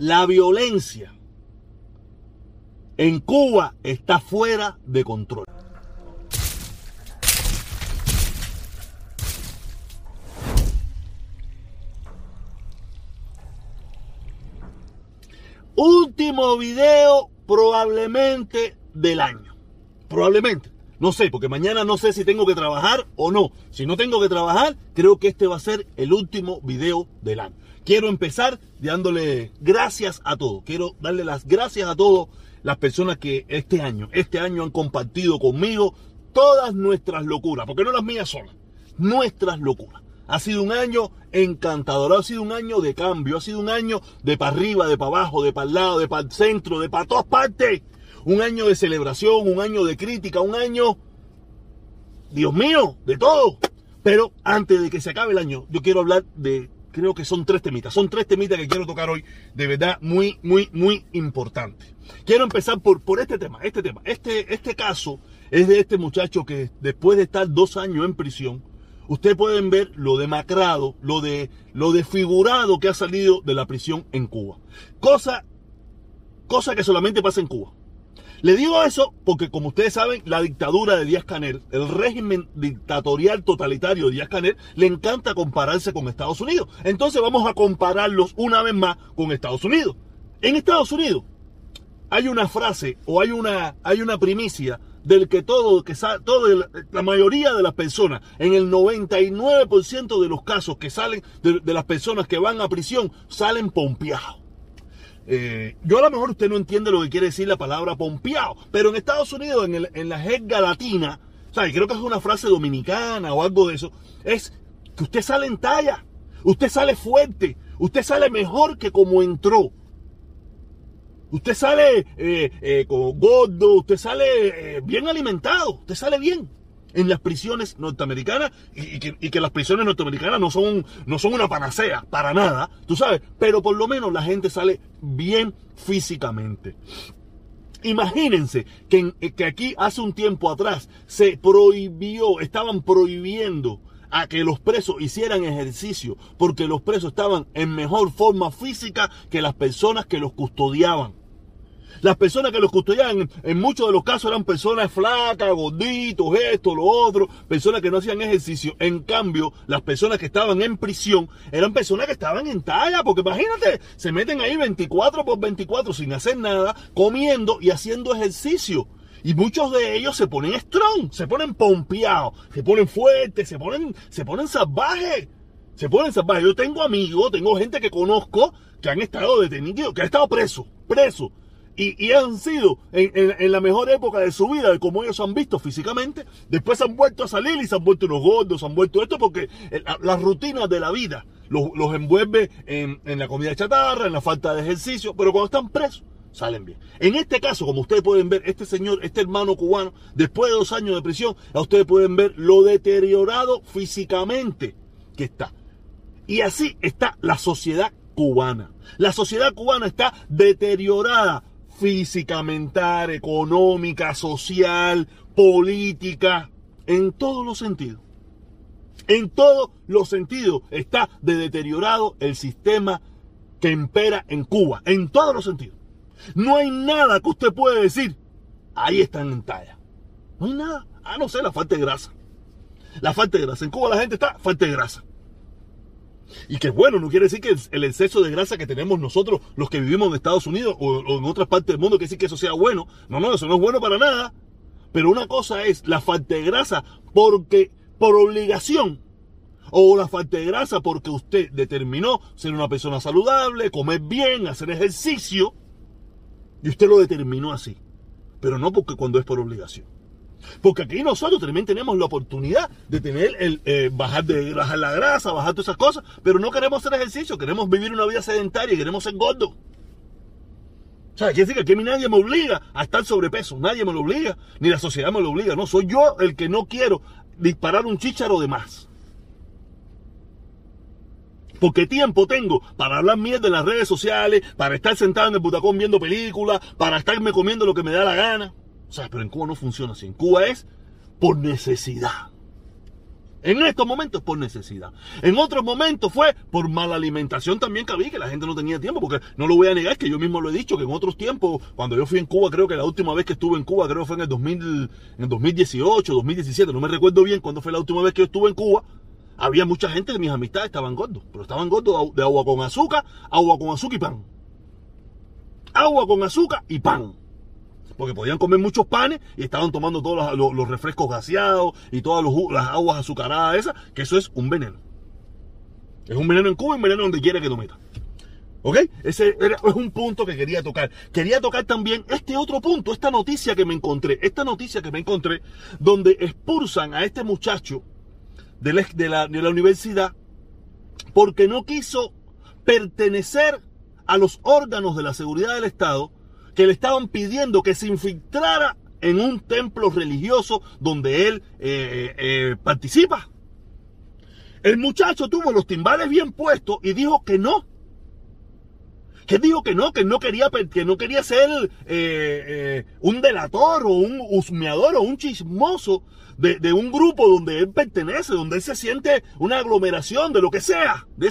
La violencia en Cuba está fuera de control. Último video probablemente del año. Probablemente. No sé, porque mañana no sé si tengo que trabajar o no. Si no tengo que trabajar, creo que este va a ser el último video del año. Quiero empezar dándole gracias a todos. Quiero darle las gracias a todas las personas que este año, este año han compartido conmigo todas nuestras locuras, porque no las mías solas, nuestras locuras. Ha sido un año encantador, ha sido un año de cambio, ha sido un año de para arriba, de para abajo, de para el lado, de para el centro, de para todas partes. Un año de celebración, un año de crítica, un año, Dios mío, de todo. Pero antes de que se acabe el año, yo quiero hablar de, creo que son tres temitas, son tres temitas que quiero tocar hoy, de verdad muy, muy, muy importante. Quiero empezar por, por este tema, este tema. Este, este caso es de este muchacho que después de estar dos años en prisión, ustedes pueden ver lo demacrado, lo, de, lo desfigurado que ha salido de la prisión en Cuba. Cosa, cosa que solamente pasa en Cuba. Le digo eso porque, como ustedes saben, la dictadura de Díaz Canel, el régimen dictatorial totalitario de Díaz Canel, le encanta compararse con Estados Unidos. Entonces vamos a compararlos una vez más con Estados Unidos. En Estados Unidos hay una frase o hay una, hay una primicia del que todo, que todo, la mayoría de las personas, en el 99% de los casos que salen, de, las personas que van a prisión, salen pompeados. Eh, yo a lo mejor usted no entiende lo que quiere decir la palabra pompeado, pero en Estados Unidos, en, en la jerga latina, o creo que es una frase dominicana o algo de eso, es que usted sale en talla, usted sale fuerte, usted sale mejor que como entró. Usted sale eh, eh, gordo, usted sale eh, bien alimentado, usted sale bien en las prisiones norteamericanas y, que, las prisiones norteamericanas no son, no son una panacea para nada, tú sabes, pero por lo menos la gente sale bien físicamente. Imagínense que, que aquí hace un tiempo atrás se prohibió, estaban prohibiendo a que los presos hicieran ejercicio, porque los presos estaban en mejor forma física que las personas que los custodiaban. Las personas que los custodiaban en muchos de los casos eran personas flacas, gorditos, esto, lo otro, personas que no hacían ejercicio. En cambio, las personas que estaban en prisión eran personas que estaban en talla, porque imagínate, se meten ahí 24 por 24 sin hacer nada, comiendo y haciendo ejercicio. Y muchos de ellos se ponen strong, se ponen pompeados, se ponen fuertes, se ponen, se ponen salvajes. Se ponen salvajes. Yo tengo amigos, tengo gente que conozco que han estado detenidos, que han estado presos, presos y, han sido en, la mejor época de su vida, de como ellos han visto físicamente, después han vuelto a salir y se han vuelto unos gordos, han vuelto esto porque las rutinas de la vida los, envuelve en, la comida chatarra, en la falta de ejercicio, pero cuando están presos, salen bien. En este caso, como ustedes pueden ver, este señor, este hermano cubano, después de dos años de prisión, a ustedes pueden ver lo deteriorado físicamente que está. Y así está la sociedad cubana. La sociedad cubana está deteriorada física, mental, económica, social, política, en todos los sentidos. En todos los sentidos está de deteriorado el sistema que impera en Cuba, en todos los sentidos. No hay nada que usted pueda decir, ahí están en talla. No hay nada, a no ser la falta de grasa. La falta de grasa. En Cuba la gente está falta de grasa. Y que bueno, no quiere decir que el exceso de grasa que tenemos nosotros, los que vivimos en Estados Unidos o, en otras partes del mundo, quiere decir que eso sea bueno. No, no, eso no es bueno para nada. Pero una cosa es la falta de grasa porque por obligación o la falta de grasa porque usted determinó ser una persona saludable, comer bien, hacer ejercicio y usted lo determinó así. Pero no porque cuando es por obligación. Porque aquí nosotros también tenemos la oportunidad de tener el eh, bajar de bajar la grasa, bajar todas esas cosas, pero no queremos hacer ejercicio, queremos vivir una vida sedentaria, queremos ser gordos. O sea, quiere decir que aquí nadie me obliga a estar sobrepeso, nadie me lo obliga, ni la sociedad me lo obliga, no, soy yo el que no quiero disparar un chícharo de más. Porque tiempo tengo para hablar mierda en las redes sociales, para estar sentado en el butacón viendo películas, para estarme comiendo lo que me da la gana. O sea, pero en Cuba no funciona así. En Cuba es por necesidad. En estos momentos por necesidad. En otros momentos fue por mala alimentación también que había, que la gente no tenía tiempo, porque no lo voy a negar, que yo mismo lo he dicho, que en otros tiempos, cuando yo fui en Cuba, creo que la última vez que estuve en Cuba, creo fue en el, 2000, en 2018, 2017, no me recuerdo bien cuándo fue la última vez que yo estuve en Cuba, había mucha gente de mis amistades estaban gordos, pero estaban gordos de agua con azúcar, agua con azúcar y pan. Agua con azúcar y pan porque podían comer muchos panes y estaban tomando todos los, refrescos gaseados y todas las aguas azucaradas esas, que eso es un veneno. Es un veneno en Cuba y un veneno donde quiera que lo meta. ¿Ok? Ese es un punto que quería tocar. Quería tocar también este otro punto, esta noticia que me encontré. Esta noticia que me encontré donde expulsan a este muchacho de la, de la universidad porque no quiso pertenecer a los órganos de la seguridad del Estado que le estaban pidiendo que se infiltrara en un templo religioso donde él eh, eh, participa. El muchacho tuvo los timbales bien puestos y dijo que no. Que dijo que no, que no quería, que no quería ser eh, un delator o un husmeador o un chismoso de, un grupo donde él pertenece, donde él se siente una aglomeración de lo que sea. De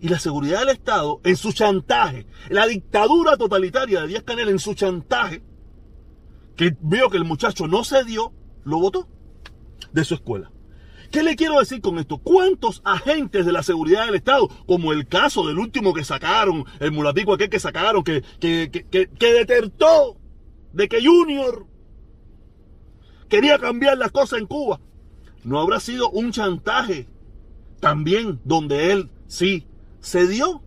y la seguridad del Estado en su chantaje, la dictadura totalitaria de Díaz Canel en su chantaje, que vio que el muchacho no cedió, lo votó de su escuela. ¿Qué le quiero decir con esto? ¿Cuántos agentes de la seguridad del Estado, como el caso del último que sacaron, el mulatico aquel que sacaron, que, que, que, que detertó de que Junior quería cambiar las cosas en Cuba, no habrá sido un chantaje también donde él sí se dio.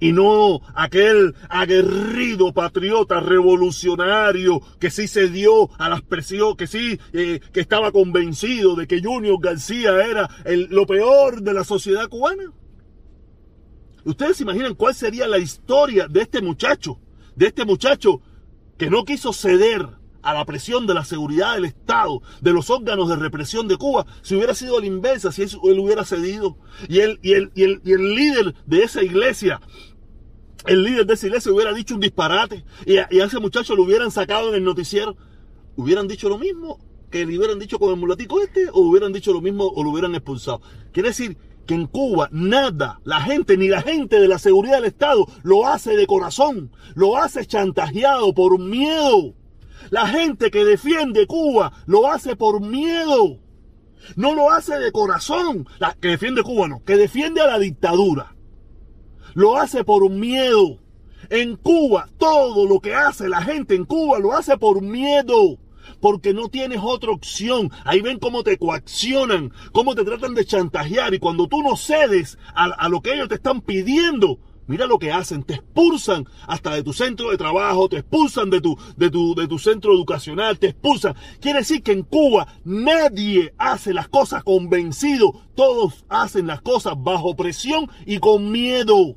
Y no aquel aguerrido patriota revolucionario que sí se dio a las presiones, que sí, eh, que estaba convencido de que Junior García era el, lo peor de la sociedad cubana. Ustedes se imaginan cuál sería la historia de este muchacho, de este muchacho que no quiso ceder a la presión de la seguridad del Estado, de los órganos de represión de Cuba, si hubiera sido a la inversa, si él hubiera cedido. Y el, y y el, y el líder de esa iglesia, el líder de esa iglesia hubiera dicho un disparate y a, ese muchacho lo hubieran sacado en el noticiero, hubieran dicho lo mismo que le hubieran dicho con el mulatico este o hubieran dicho lo mismo o lo hubieran expulsado. Quiere decir que en Cuba nada, la gente ni la gente de la seguridad del Estado lo hace de corazón, lo hace chantajeado por miedo. La gente que defiende Cuba lo hace por miedo. No lo hace de corazón. La que defiende Cuba no, que defiende a la dictadura. Lo hace por miedo. En Cuba, todo lo que hace la gente en Cuba lo hace por miedo. Porque no tienes otra opción. Ahí ven cómo te coaccionan, cómo te tratan de chantajear. Y cuando tú no cedes a, a lo que ellos te están pidiendo, Mira lo que hacen, te expulsan hasta de tu centro de trabajo, te expulsan de tu, de tu, de tu centro educacional, te expulsan. Quiere decir que en Cuba nadie hace las cosas convencido, todos hacen las cosas bajo presión y con miedo.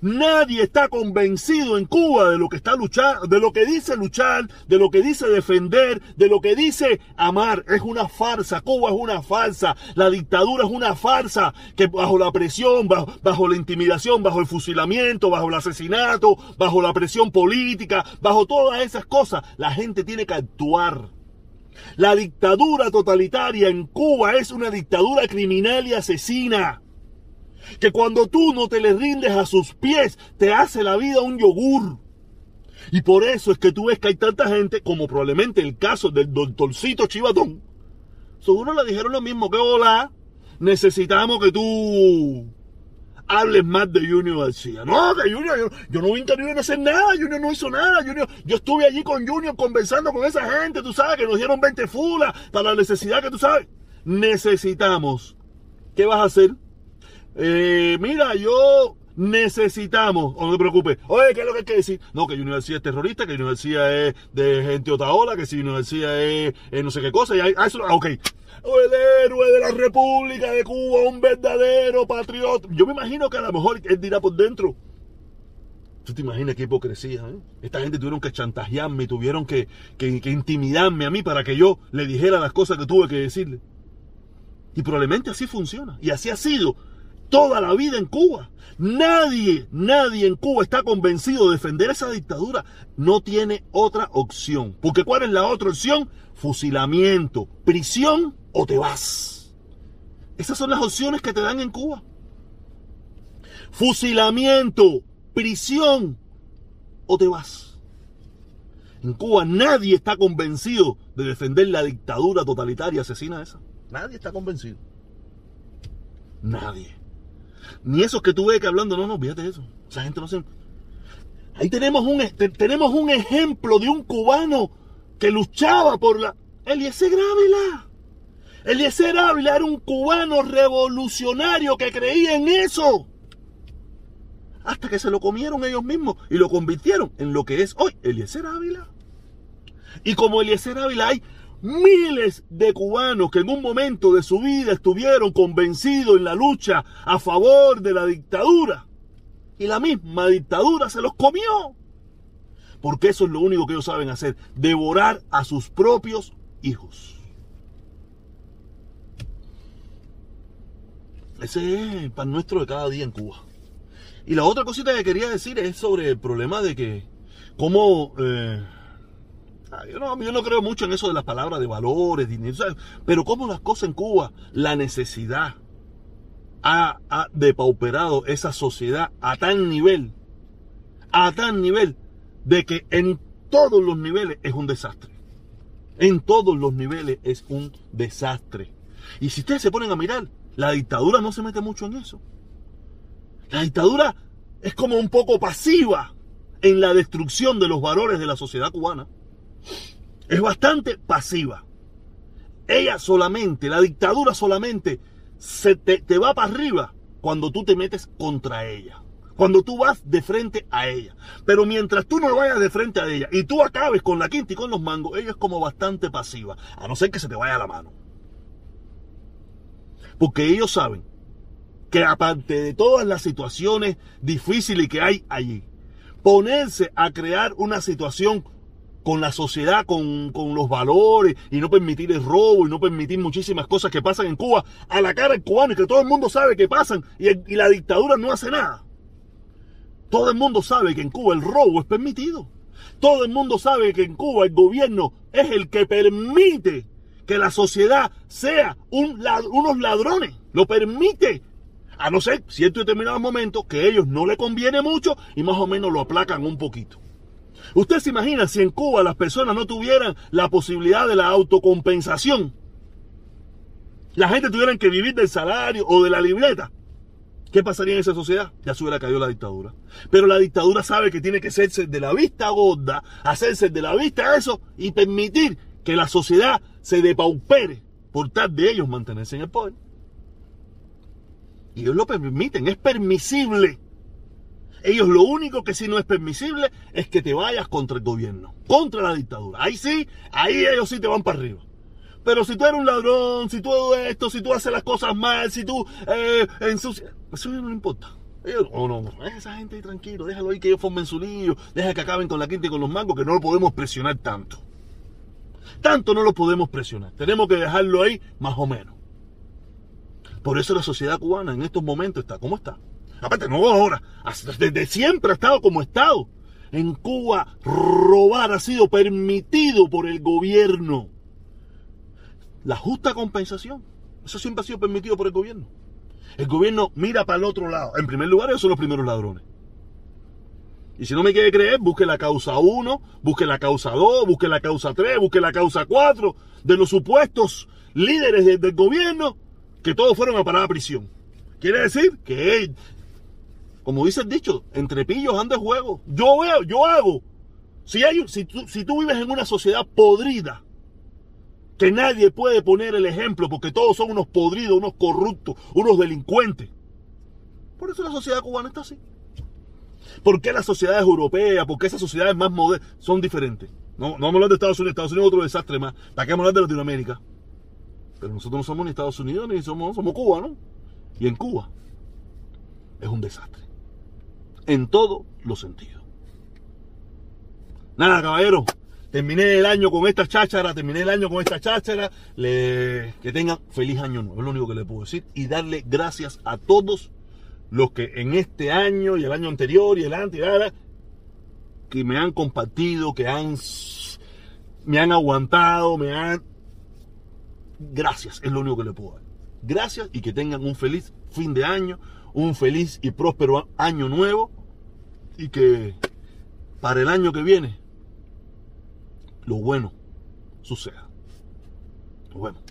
Nadie está convencido en Cuba de lo que está luchando, de lo que dice luchar, de lo que dice defender, de lo que dice amar. Es una farsa. Cuba es una farsa. La dictadura es una farsa que bajo la presión, bajo la intimidación, bajo el fusilamiento, bajo el asesinato, bajo la presión política, bajo todas esas cosas, la gente tiene que actuar. La dictadura totalitaria en Cuba es una dictadura criminal y asesina que cuando tú no te le rindes a sus pies, te hace la vida un yogur. Y por eso es que tú ves que hay tanta gente, como probablemente el caso del doctorcito Chivatón. Seguro le dijeron lo mismo que hola, necesitamos que tú hables más de Junior García. No, que Junior, yo, no vi Junior hacer nada, Junior no hizo nada, Junior, yo estuve allí con Junior conversando con esa gente, tú sabes, que nos dieron 20 fulas para la necesidad que tú sabes. Necesitamos. ¿Qué vas a hacer? Eh, mira, yo necesitamos, o no te preocupes, oye, ¿qué es lo que hay que decir? No, que universidad es terrorista, que universidad es de gente otaola, que si universidad es, no sé qué cosa, y hay, ah, ah, ok. el héroe de la República de Cuba, un verdadero patriota. Yo me imagino que a lo mejor él dirá por dentro. ¿Tú te imaginas qué hipocresía? Eh? Esta gente tuvieron que chantajearme, tuvieron que intimidarme a mí para que yo le dijera las cosas que tuve que decirle. Y probablemente así funciona. Y así ha sido toda la vida en Cuba. Nadie, nadie en Cuba está convencido de defender esa dictadura. No tiene otra opción. Porque ¿cuál es la otra opción? Fusilamiento, prisión o te vas. Esas son las opciones que te dan en Cuba. Fusilamiento, prisión o te vas. En Cuba nadie está convencido de defender la dictadura totalitaria asesina esa. Nadie está convencido. Nadie. Ni esos que tú ves que hablando, no, no, fíjate eso. Esa gente no se... Ahí tenemos un, tenemos un ejemplo de un cubano que luchaba por la... Eliezer Ávila. Eliezer Ávila era un cubano revolucionario que creía en eso. Hasta que se lo comieron ellos mismos y lo convirtieron en lo que es hoy Eliezer Ávila. Y como Eliezer Ávila hay miles de cubanos que en un momento de su vida estuvieron convencidos en la lucha a favor de la dictadura. Y la misma dictadura se los comió. Porque eso es lo único que ellos saben hacer, devorar a sus propios hijos. Ese es el pan nuestro de cada día en Cuba. Y la otra cosita que quería decir es sobre el problema de que, cómo, eh, yo, no, yo no creo mucho en eso de las palabras de valores, dinero, pero cómo las cosas en Cuba, la necesidad ha, ha depauperado esa sociedad a tal nivel, a tal nivel, de que en todos los niveles es un desastre. En todos los niveles es un desastre. Y si ustedes se ponen a mirar, la dictadura no se mete mucho en eso. La dictadura es como un poco pasiva en la destrucción de los valores de la sociedad cubana. Es bastante pasiva. Ella solamente, la dictadura solamente se te, te va para arriba cuando tú te metes contra ella. Cuando tú vas de frente a ella. Pero mientras tú no vayas de frente a ella y tú acabes con la quinta y con los mangos, ella es como bastante pasiva. A no ser que se te vaya la mano. Porque ellos saben que aparte de todas las situaciones difíciles que hay allí, ponerse a crear una situación con la sociedad, con, los valores, y no permitir el robo, y no permitir muchísimas cosas que pasan en Cuba, a la cara del cubano, y que todo el mundo sabe que pasan, y, la dictadura no hace nada. Todo el mundo sabe que en Cuba el robo es permitido. Todo el mundo sabe que en Cuba el gobierno es el que permite que la sociedad sea un, unos ladrones. Lo permite. A no ser cierto y determinado momento que a ellos no le conviene mucho y más o menos lo aplacan un poquito. Usted se imagina si en Cuba las personas no tuvieran la posibilidad de la autocompensación. La gente tuviera que vivir del salario o de la libreta. ¿Qué pasaría en esa sociedad? Ya se hubiera caído la dictadura. Pero la dictadura sabe que tiene que hacerse de la vista gorda, hacerse de la vista eso y permitir que la sociedad se depaupere por tal de ellos mantenerse en el poder. Y ellos lo permiten, es permisible. Ellos lo único que sí no es permisible es que te vayas contra el gobierno, contra la dictadura. Ahí sí, ahí ellos sí te van para arriba. Pero si tú eres un ladrón, si tú esto, si tú haces las cosas mal, si tú eh, ensucias, eso no importa. oh, no, no, esa gente ahí tranquilo, déjalo ahí que ellos formen su lío, deja que acaben con la quinta y con los mangos, que no lo podemos presionar tanto. Tanto no lo podemos presionar. Tenemos que dejarlo ahí más o menos. Por eso la sociedad cubana en estos momentos está como está. Aparte, no ahora, desde siempre ha estado como estado. En Cuba robar ha sido permitido por el gobierno. La justa compensación, eso siempre ha sido permitido por el gobierno. El gobierno mira para el otro lado. En primer lugar, ellos son los primeros ladrones. Y si no me quiere creer, busque la causa 1, busque la causa 2, busque la causa 3, busque la causa 4 de los supuestos líderes del gobierno que todos fueron a parar a prisión. Quiere decir que, como dice el dicho, entre pillos anda juego. Yo veo, yo hago. Si, hay, si, tú, si tú vives en una sociedad podrida, que nadie puede poner el ejemplo porque todos son unos podridos, unos corruptos, unos delincuentes. Por eso la sociedad cubana está así. ¿Por qué las sociedades europeas, por qué esas sociedades más modernas son diferentes? No, no vamos a hablar de Estados Unidos, Estados Unidos es otro desastre más. ¿Para qué vamos a hablar de Latinoamérica? Pero nosotros no somos ni Estados Unidos ni somos, somos Cuba, ¿no? Y en Cuba es un desastre. En todos los sentidos. Nada, caballero. Terminé el año con esta cháchara, terminé el año con esta cháchara. Que tengan feliz año nuevo, es lo único que le puedo decir. Y darle gracias a todos los que en este año y el año anterior y el antes, que me han compartido, que han, me han aguantado, me han... Gracias, es lo único que le puedo dar. Gracias y que tengan un feliz fin de año, un feliz y próspero año nuevo y que para el año que viene lo bueno suceda. Nos vemos.